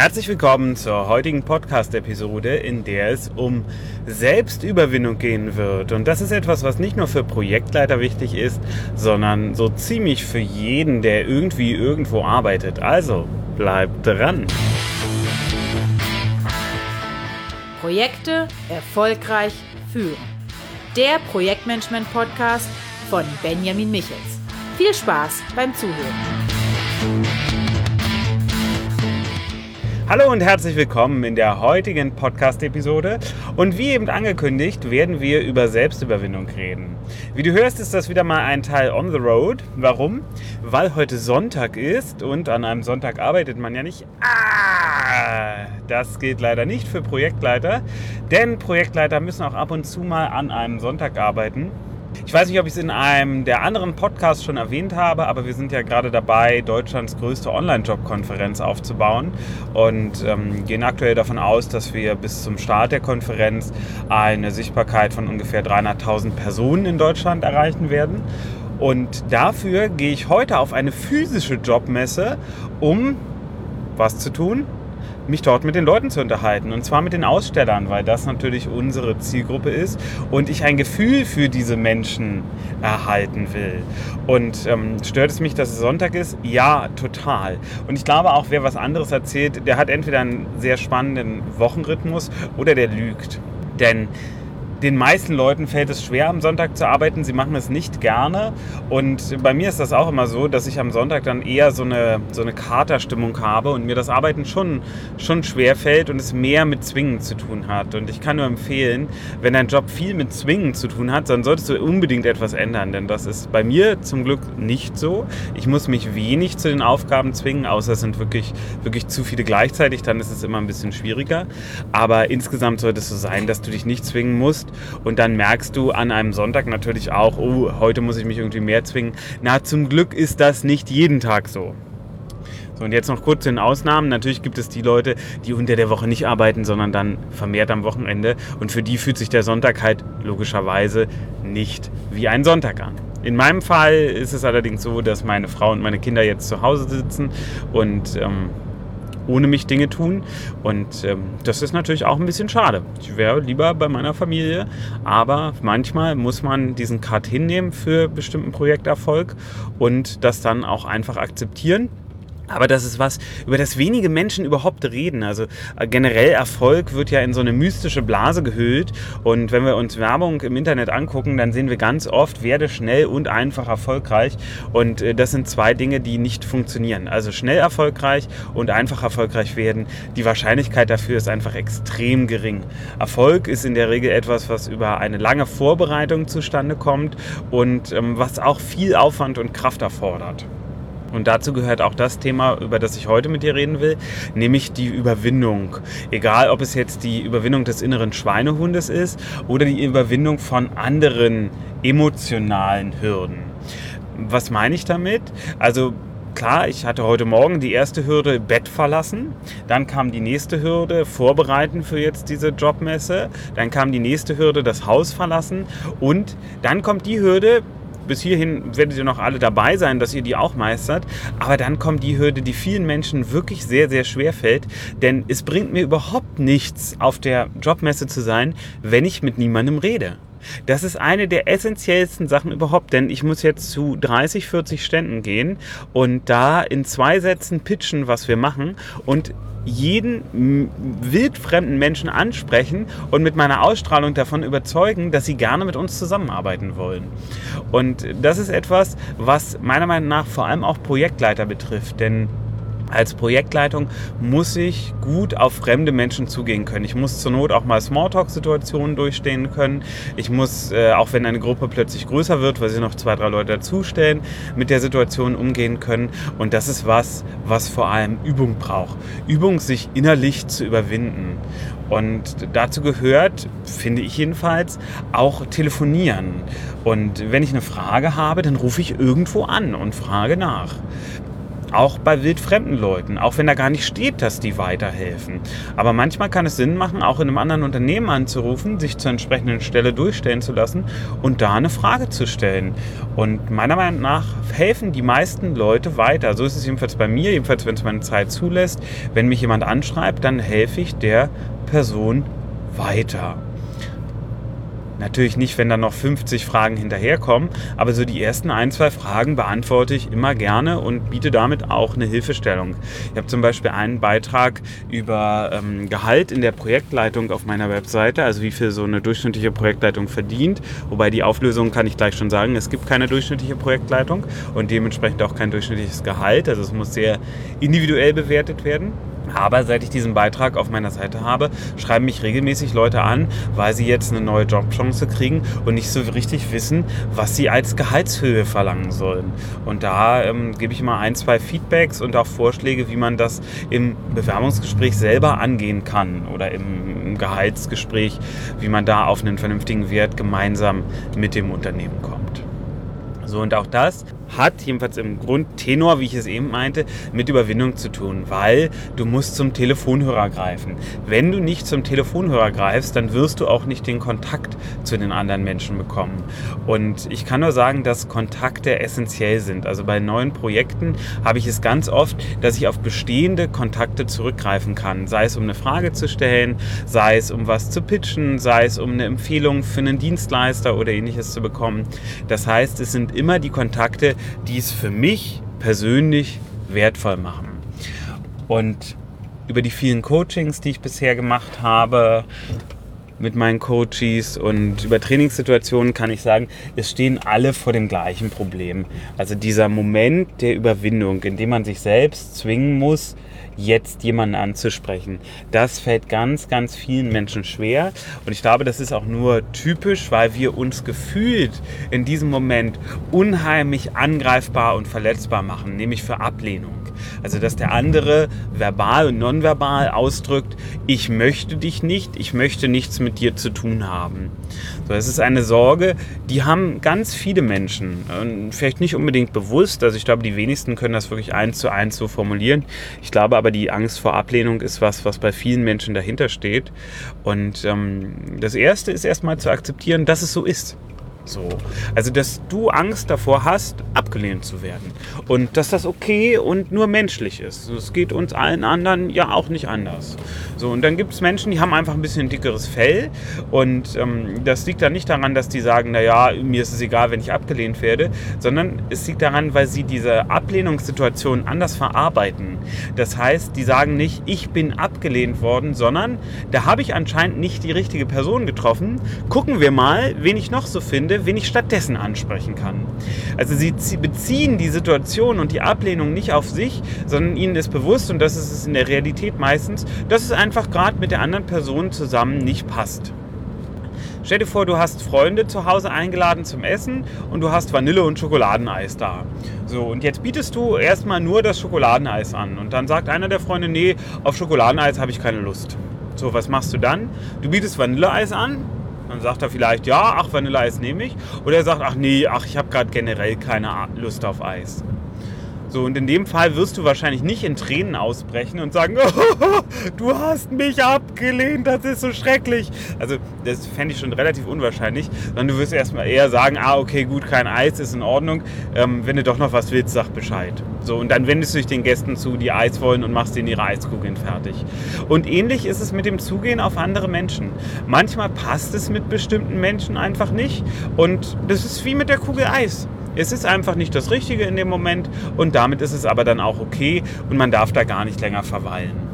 Herzlich willkommen zur heutigen Podcast-Episode, in der es um Selbstüberwindung gehen wird. Und das ist etwas, was nicht nur für Projektleiter wichtig ist, sondern so ziemlich für jeden, der irgendwie irgendwo arbeitet. Also bleibt dran. Projekte erfolgreich führen. Der Projektmanagement-Podcast von Benjamin Michels. Viel Spaß beim Zuhören. Hallo und herzlich willkommen in der heutigen Podcast-Episode. Und wie eben angekündigt, werden wir über Selbstüberwindung reden. Wie du hörst, ist das wieder mal ein Teil on the road. Warum? Weil heute Sonntag ist und an einem Sonntag arbeitet man ja nicht. Ah, das gilt leider nicht für Projektleiter, denn Projektleiter müssen auch ab und zu mal an einem Sonntag arbeiten. Ich weiß nicht, ob ich es in einem der anderen Podcasts schon erwähnt habe, aber wir sind ja gerade dabei, Deutschlands größte Online-Job-Konferenz aufzubauen und ähm, gehen aktuell davon aus, dass wir bis zum Start der Konferenz eine Sichtbarkeit von ungefähr 300.000 Personen in Deutschland erreichen werden. Und dafür gehe ich heute auf eine physische Jobmesse, um was zu tun? Mich dort mit den Leuten zu unterhalten. Und zwar mit den Ausstellern, weil das natürlich unsere Zielgruppe ist und ich ein Gefühl für diese Menschen erhalten will. Und ähm, stört es mich, dass es Sonntag ist? Ja, total. Und ich glaube auch, wer was anderes erzählt, der hat entweder einen sehr spannenden Wochenrhythmus oder der lügt. Denn den meisten Leuten fällt es schwer, am Sonntag zu arbeiten. Sie machen es nicht gerne. Und bei mir ist das auch immer so, dass ich am Sonntag dann eher so eine, so eine Katerstimmung habe und mir das Arbeiten schon, schon schwer fällt und es mehr mit Zwingen zu tun hat. Und ich kann nur empfehlen, wenn dein Job viel mit Zwingen zu tun hat, dann solltest du unbedingt etwas ändern. Denn das ist bei mir zum Glück nicht so. Ich muss mich wenig zu den Aufgaben zwingen, außer es sind wirklich, wirklich zu viele gleichzeitig. Dann ist es immer ein bisschen schwieriger. Aber insgesamt sollte es so sein, dass du dich nicht zwingen musst und dann merkst du an einem Sonntag natürlich auch, oh, heute muss ich mich irgendwie mehr zwingen. Na, zum Glück ist das nicht jeden Tag so. So, und jetzt noch kurz zu den Ausnahmen. Natürlich gibt es die Leute, die unter der Woche nicht arbeiten, sondern dann vermehrt am Wochenende. Und für die fühlt sich der Sonntag halt logischerweise nicht wie ein Sonntag an. In meinem Fall ist es allerdings so, dass meine Frau und meine Kinder jetzt zu Hause sitzen und ähm, ohne mich Dinge tun. Und ähm, das ist natürlich auch ein bisschen schade. Ich wäre lieber bei meiner Familie, aber manchmal muss man diesen Cut hinnehmen für bestimmten Projekterfolg und das dann auch einfach akzeptieren. Aber das ist was, über das wenige Menschen überhaupt reden. Also äh, generell Erfolg wird ja in so eine mystische Blase gehüllt. Und wenn wir uns Werbung im Internet angucken, dann sehen wir ganz oft, werde schnell und einfach erfolgreich. Und äh, das sind zwei Dinge, die nicht funktionieren. Also schnell erfolgreich und einfach erfolgreich werden. Die Wahrscheinlichkeit dafür ist einfach extrem gering. Erfolg ist in der Regel etwas, was über eine lange Vorbereitung zustande kommt und ähm, was auch viel Aufwand und Kraft erfordert. Und dazu gehört auch das Thema, über das ich heute mit dir reden will, nämlich die Überwindung. Egal, ob es jetzt die Überwindung des inneren Schweinehundes ist oder die Überwindung von anderen emotionalen Hürden. Was meine ich damit? Also klar, ich hatte heute Morgen die erste Hürde Bett verlassen. Dann kam die nächste Hürde Vorbereiten für jetzt diese Jobmesse. Dann kam die nächste Hürde das Haus verlassen. Und dann kommt die Hürde, bis hierhin werdet ihr noch alle dabei sein, dass ihr die auch meistert. Aber dann kommt die Hürde, die vielen Menschen wirklich sehr, sehr schwer fällt. Denn es bringt mir überhaupt nichts, auf der Jobmesse zu sein, wenn ich mit niemandem rede. Das ist eine der essentiellsten Sachen überhaupt, denn ich muss jetzt zu 30, 40 Ständen gehen und da in zwei Sätzen pitchen, was wir machen und jeden wildfremden Menschen ansprechen und mit meiner Ausstrahlung davon überzeugen, dass sie gerne mit uns zusammenarbeiten wollen. Und das ist etwas, was meiner Meinung nach vor allem auch Projektleiter betrifft, denn als Projektleitung muss ich gut auf fremde Menschen zugehen können. Ich muss zur Not auch mal Smalltalk-Situationen durchstehen können. Ich muss, äh, auch wenn eine Gruppe plötzlich größer wird, weil sie noch zwei, drei Leute dazustellen, mit der Situation umgehen können. Und das ist was, was vor allem Übung braucht. Übung, sich innerlich zu überwinden. Und dazu gehört, finde ich jedenfalls, auch telefonieren. Und wenn ich eine Frage habe, dann rufe ich irgendwo an und frage nach. Auch bei wildfremden Leuten, auch wenn da gar nicht steht, dass die weiterhelfen. Aber manchmal kann es Sinn machen, auch in einem anderen Unternehmen anzurufen, sich zur entsprechenden Stelle durchstellen zu lassen und da eine Frage zu stellen. Und meiner Meinung nach helfen die meisten Leute weiter. So ist es jedenfalls bei mir, jedenfalls wenn es meine Zeit zulässt. Wenn mich jemand anschreibt, dann helfe ich der Person weiter. Natürlich nicht, wenn da noch 50 Fragen hinterherkommen, aber so die ersten ein, zwei Fragen beantworte ich immer gerne und biete damit auch eine Hilfestellung. Ich habe zum Beispiel einen Beitrag über ähm, Gehalt in der Projektleitung auf meiner Webseite, also wie viel so eine durchschnittliche Projektleitung verdient. Wobei die Auflösung kann ich gleich schon sagen, es gibt keine durchschnittliche Projektleitung und dementsprechend auch kein durchschnittliches Gehalt. Also es muss sehr individuell bewertet werden. Aber seit ich diesen Beitrag auf meiner Seite habe, schreiben mich regelmäßig Leute an, weil sie jetzt eine neue Jobchance kriegen und nicht so richtig wissen, was sie als Gehaltshöhe verlangen sollen. Und da ähm, gebe ich immer ein, zwei Feedbacks und auch Vorschläge, wie man das im Bewerbungsgespräch selber angehen kann oder im Gehaltsgespräch, wie man da auf einen vernünftigen Wert gemeinsam mit dem Unternehmen kommt. So und auch das hat, jedenfalls im Grundtenor, wie ich es eben meinte, mit Überwindung zu tun, weil du musst zum Telefonhörer greifen. Wenn du nicht zum Telefonhörer greifst, dann wirst du auch nicht den Kontakt zu den anderen Menschen bekommen. Und ich kann nur sagen, dass Kontakte essentiell sind. Also bei neuen Projekten habe ich es ganz oft, dass ich auf bestehende Kontakte zurückgreifen kann. Sei es um eine Frage zu stellen, sei es um was zu pitchen, sei es um eine Empfehlung für einen Dienstleister oder ähnliches zu bekommen. Das heißt, es sind immer die Kontakte, die es für mich persönlich wertvoll machen. Und über die vielen Coachings, die ich bisher gemacht habe, mit meinen Coaches und über Trainingssituationen kann ich sagen, es stehen alle vor dem gleichen Problem. Also dieser Moment der Überwindung, in dem man sich selbst zwingen muss, jetzt jemanden anzusprechen. Das fällt ganz, ganz vielen Menschen schwer. Und ich glaube, das ist auch nur typisch, weil wir uns gefühlt in diesem Moment unheimlich angreifbar und verletzbar machen, nämlich für Ablehnung. Also, dass der andere verbal und nonverbal ausdrückt, ich möchte dich nicht, ich möchte nichts mit dir zu tun haben. So, das ist eine Sorge, die haben ganz viele Menschen. Und vielleicht nicht unbedingt bewusst, also ich glaube, die wenigsten können das wirklich eins zu eins so formulieren. Ich glaube aber, die Angst vor Ablehnung ist was, was bei vielen Menschen dahinter steht. Und ähm, das Erste ist erstmal zu akzeptieren, dass es so ist. So. Also, dass du Angst davor hast, abgelehnt zu werden. Und dass das okay und nur menschlich ist. Es geht uns allen anderen ja auch nicht anders. So, und dann gibt es Menschen, die haben einfach ein bisschen dickeres Fell. Und ähm, das liegt dann nicht daran, dass die sagen, naja, mir ist es egal, wenn ich abgelehnt werde, sondern es liegt daran, weil sie diese Ablehnungssituation anders verarbeiten. Das heißt, die sagen nicht, ich bin abgelehnt worden, sondern da habe ich anscheinend nicht die richtige Person getroffen. Gucken wir mal, wen ich noch so finde wen ich stattdessen ansprechen kann. Also sie beziehen die Situation und die Ablehnung nicht auf sich, sondern ihnen ist bewusst, und das ist es in der Realität meistens, dass es einfach gerade mit der anderen Person zusammen nicht passt. Stell dir vor, du hast Freunde zu Hause eingeladen zum Essen und du hast Vanille- und Schokoladeneis da. So, und jetzt bietest du erstmal nur das Schokoladeneis an. Und dann sagt einer der Freunde, nee, auf Schokoladeneis habe ich keine Lust. So, was machst du dann? Du bietest Vanilleeis an dann sagt er vielleicht, ja, ach, Vanilleeis nehme ich. Oder er sagt, ach nee, ach, ich habe gerade generell keine Lust auf Eis. So, und in dem Fall wirst du wahrscheinlich nicht in Tränen ausbrechen und sagen, oh, du hast mich abgelehnt, das ist so schrecklich. Also, das fände ich schon relativ unwahrscheinlich. Sondern du wirst erstmal eher sagen, ah, okay, gut, kein Eis ist in Ordnung. Ähm, wenn du doch noch was willst, sag Bescheid. So, und dann wendest du dich den Gästen zu, die Eis wollen und machst ihnen ihre Eiskugeln fertig. Und ähnlich ist es mit dem Zugehen auf andere Menschen. Manchmal passt es mit bestimmten Menschen einfach nicht. Und das ist wie mit der Kugel Eis. Es ist einfach nicht das Richtige in dem Moment und damit ist es aber dann auch okay und man darf da gar nicht länger verweilen.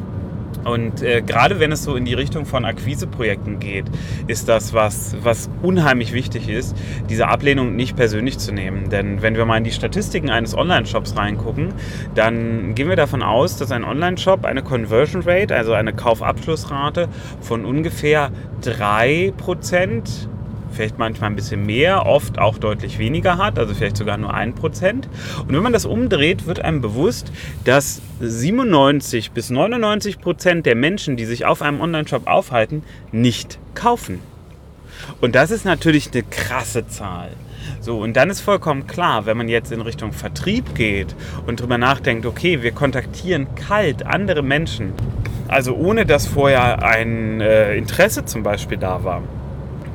Und äh, gerade wenn es so in die Richtung von Akquiseprojekten geht, ist das was, was unheimlich wichtig ist, diese Ablehnung nicht persönlich zu nehmen. Denn wenn wir mal in die Statistiken eines Online-Shops reingucken, dann gehen wir davon aus, dass ein Online-Shop eine Conversion Rate, also eine Kaufabschlussrate von ungefähr 3% vielleicht manchmal ein bisschen mehr, oft auch deutlich weniger hat, also vielleicht sogar nur ein Prozent. Und wenn man das umdreht, wird einem bewusst, dass 97 bis 99 Prozent der Menschen, die sich auf einem Online-Shop aufhalten, nicht kaufen. Und das ist natürlich eine krasse Zahl. So, und dann ist vollkommen klar, wenn man jetzt in Richtung Vertrieb geht und drüber nachdenkt, okay, wir kontaktieren kalt andere Menschen, also ohne dass vorher ein äh, Interesse zum Beispiel da war,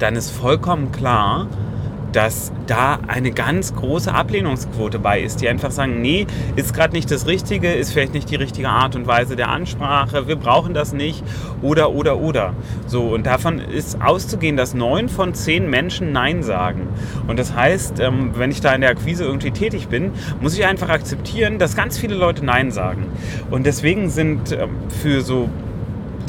dann ist vollkommen klar, dass da eine ganz große Ablehnungsquote bei ist, die einfach sagen, nee, ist gerade nicht das Richtige, ist vielleicht nicht die richtige Art und Weise der Ansprache, wir brauchen das nicht oder oder oder. So, und davon ist auszugehen, dass neun von zehn Menschen Nein sagen. Und das heißt, ähm, wenn ich da in der Akquise irgendwie tätig bin, muss ich einfach akzeptieren, dass ganz viele Leute Nein sagen. Und deswegen sind ähm, für so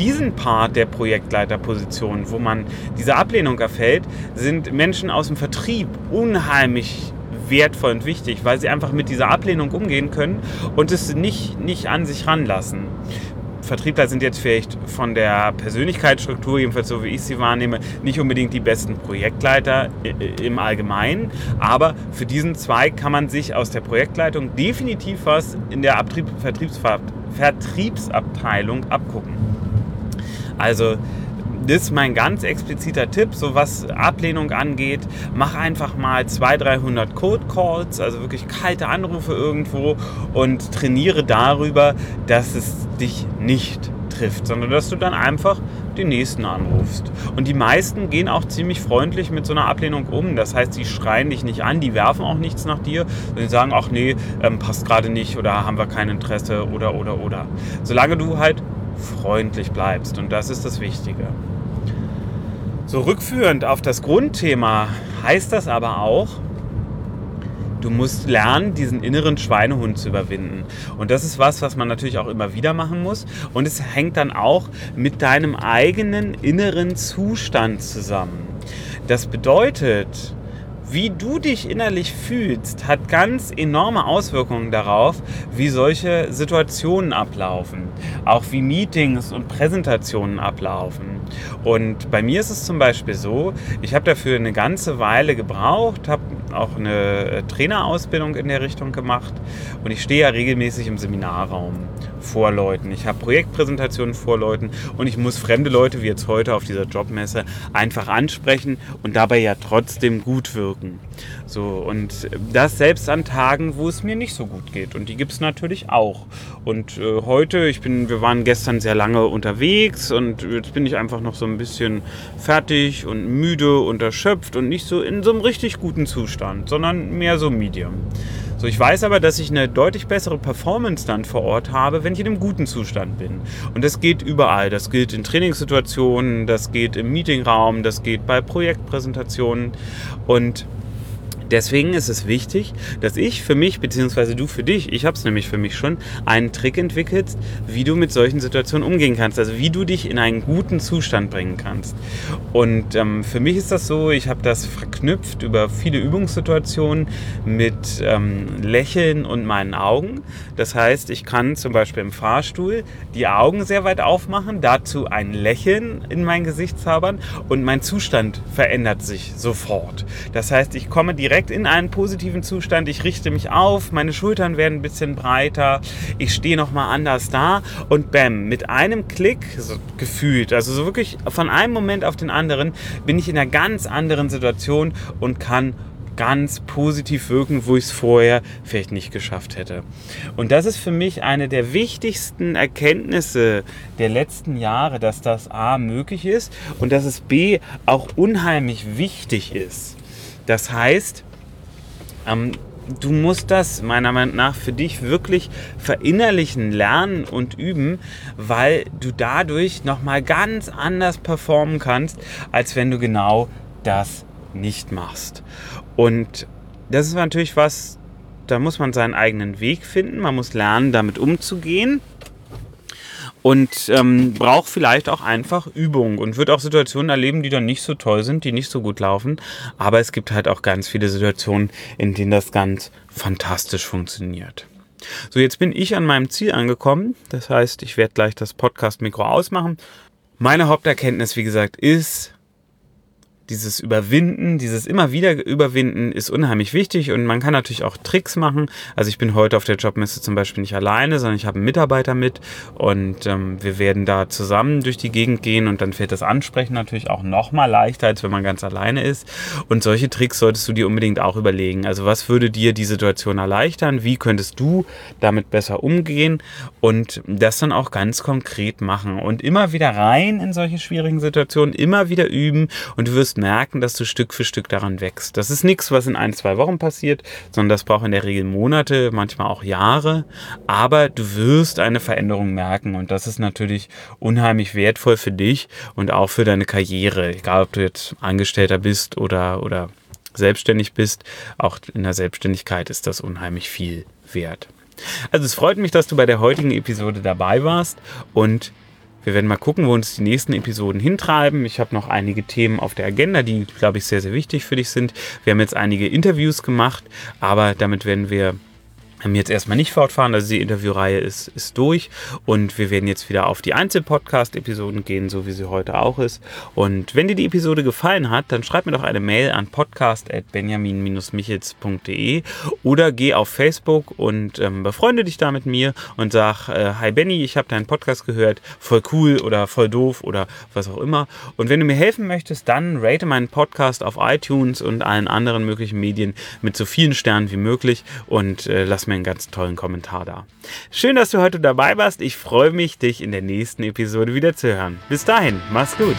diesen Part der Projektleiterposition, wo man diese Ablehnung erfällt, sind Menschen aus dem Vertrieb unheimlich wertvoll und wichtig, weil sie einfach mit dieser Ablehnung umgehen können und es nicht, nicht an sich ranlassen. Vertriebler sind jetzt vielleicht von der Persönlichkeitsstruktur, jedenfalls so wie ich sie wahrnehme, nicht unbedingt die besten Projektleiter im Allgemeinen. Aber für diesen Zweig kann man sich aus der Projektleitung definitiv was in der Vertriebsabteilung abgucken. Also das ist mein ganz expliziter Tipp, so was Ablehnung angeht. Mach einfach mal 200, 300 Code Calls, also wirklich kalte Anrufe irgendwo und trainiere darüber, dass es dich nicht trifft, sondern dass du dann einfach den nächsten anrufst. Und die meisten gehen auch ziemlich freundlich mit so einer Ablehnung um. Das heißt, sie schreien dich nicht an, die werfen auch nichts nach dir, sondern sagen, ach nee, ähm, passt gerade nicht oder haben wir kein Interesse oder oder oder. Solange du halt freundlich bleibst. Und das ist das Wichtige. So rückführend auf das Grundthema heißt das aber auch, du musst lernen, diesen inneren Schweinehund zu überwinden. Und das ist was, was man natürlich auch immer wieder machen muss. Und es hängt dann auch mit deinem eigenen inneren Zustand zusammen. Das bedeutet, wie du dich innerlich fühlst, hat ganz enorme Auswirkungen darauf, wie solche Situationen ablaufen. Auch wie Meetings und Präsentationen ablaufen. Und bei mir ist es zum Beispiel so, ich habe dafür eine ganze Weile gebraucht, habe auch eine äh, Trainerausbildung in der Richtung gemacht und ich stehe ja regelmäßig im Seminarraum vor Leuten. Ich habe Projektpräsentationen vor Leuten und ich muss fremde Leute, wie jetzt heute auf dieser Jobmesse, einfach ansprechen und dabei ja trotzdem gut wirken. So, und das selbst an Tagen, wo es mir nicht so gut geht. Und die gibt es natürlich auch. Und äh, heute, ich bin, wir waren gestern sehr lange unterwegs und jetzt bin ich einfach noch so ein bisschen fertig und müde und erschöpft und nicht so in so einem richtig guten Zustand, sondern mehr so medium. So, ich weiß aber, dass ich eine deutlich bessere Performance dann vor Ort habe, wenn ich in einem guten Zustand bin. Und das geht überall. Das gilt in Trainingssituationen, das geht im Meetingraum, das geht bei Projektpräsentationen. Und Deswegen ist es wichtig, dass ich für mich, beziehungsweise du für dich, ich habe es nämlich für mich schon, einen Trick entwickelst, wie du mit solchen Situationen umgehen kannst. Also wie du dich in einen guten Zustand bringen kannst. Und ähm, für mich ist das so, ich habe das verknüpft über viele Übungssituationen mit ähm, Lächeln und meinen Augen. Das heißt, ich kann zum Beispiel im Fahrstuhl die Augen sehr weit aufmachen, dazu ein Lächeln in mein Gesicht zaubern und mein Zustand verändert sich sofort. Das heißt, ich komme direkt direkt in einen positiven Zustand. Ich richte mich auf, meine Schultern werden ein bisschen breiter, ich stehe nochmal anders da und bam, mit einem Klick so gefühlt, also so wirklich von einem Moment auf den anderen, bin ich in einer ganz anderen Situation und kann ganz positiv wirken, wo ich es vorher vielleicht nicht geschafft hätte. Und das ist für mich eine der wichtigsten Erkenntnisse der letzten Jahre, dass das A möglich ist und dass es B auch unheimlich wichtig ist. Das heißt, ähm, du musst das meiner Meinung nach für dich wirklich verinnerlichen, lernen und üben, weil du dadurch nochmal ganz anders performen kannst, als wenn du genau das nicht machst. Und das ist natürlich was, da muss man seinen eigenen Weg finden, man muss lernen, damit umzugehen und ähm, braucht vielleicht auch einfach Übung und wird auch Situationen erleben, die dann nicht so toll sind, die nicht so gut laufen. Aber es gibt halt auch ganz viele Situationen, in denen das ganz fantastisch funktioniert. So, jetzt bin ich an meinem Ziel angekommen. Das heißt, ich werde gleich das Podcast-Mikro ausmachen. Meine Haupterkenntnis, wie gesagt, ist, dieses Überwinden, dieses immer wieder Überwinden ist unheimlich wichtig und man kann natürlich auch Tricks machen. Also ich bin heute auf der Jobmesse zum Beispiel nicht alleine, sondern ich habe einen Mitarbeiter mit und ähm, wir werden da zusammen durch die Gegend gehen und dann fällt das Ansprechen natürlich auch noch mal leichter, als wenn man ganz alleine ist. Und solche Tricks solltest du dir unbedingt auch überlegen. Also was würde dir die Situation erleichtern? Wie könntest du damit besser umgehen und das dann auch ganz konkret machen und immer wieder rein in solche schwierigen Situationen, immer wieder üben und du wirst merken, dass du Stück für Stück daran wächst. Das ist nichts, was in ein, zwei Wochen passiert, sondern das braucht in der Regel Monate, manchmal auch Jahre. Aber du wirst eine Veränderung merken und das ist natürlich unheimlich wertvoll für dich und auch für deine Karriere. Egal, ob du jetzt Angestellter bist oder, oder selbstständig bist, auch in der Selbstständigkeit ist das unheimlich viel wert. Also es freut mich, dass du bei der heutigen Episode dabei warst und wir werden mal gucken, wo uns die nächsten Episoden hintreiben. Ich habe noch einige Themen auf der Agenda, die, glaube ich, sehr, sehr wichtig für dich sind. Wir haben jetzt einige Interviews gemacht, aber damit werden wir jetzt erstmal nicht fortfahren. Also die Interviewreihe ist, ist durch und wir werden jetzt wieder auf die Einzel-Podcast-Episoden gehen, so wie sie heute auch ist. Und wenn dir die Episode gefallen hat, dann schreib mir doch eine Mail an podcast.benjamin-michels.de oder geh auf Facebook und ähm, befreunde dich da mit mir und sag, äh, hi Benny, ich habe deinen Podcast gehört, voll cool oder voll doof oder was auch immer. Und wenn du mir helfen möchtest, dann rate meinen Podcast auf iTunes und allen anderen möglichen Medien mit so vielen Sternen wie möglich und äh, lass mir mir einen ganz tollen Kommentar da. Schön, dass du heute dabei warst. Ich freue mich, dich in der nächsten Episode wieder zu hören. Bis dahin, mach's gut.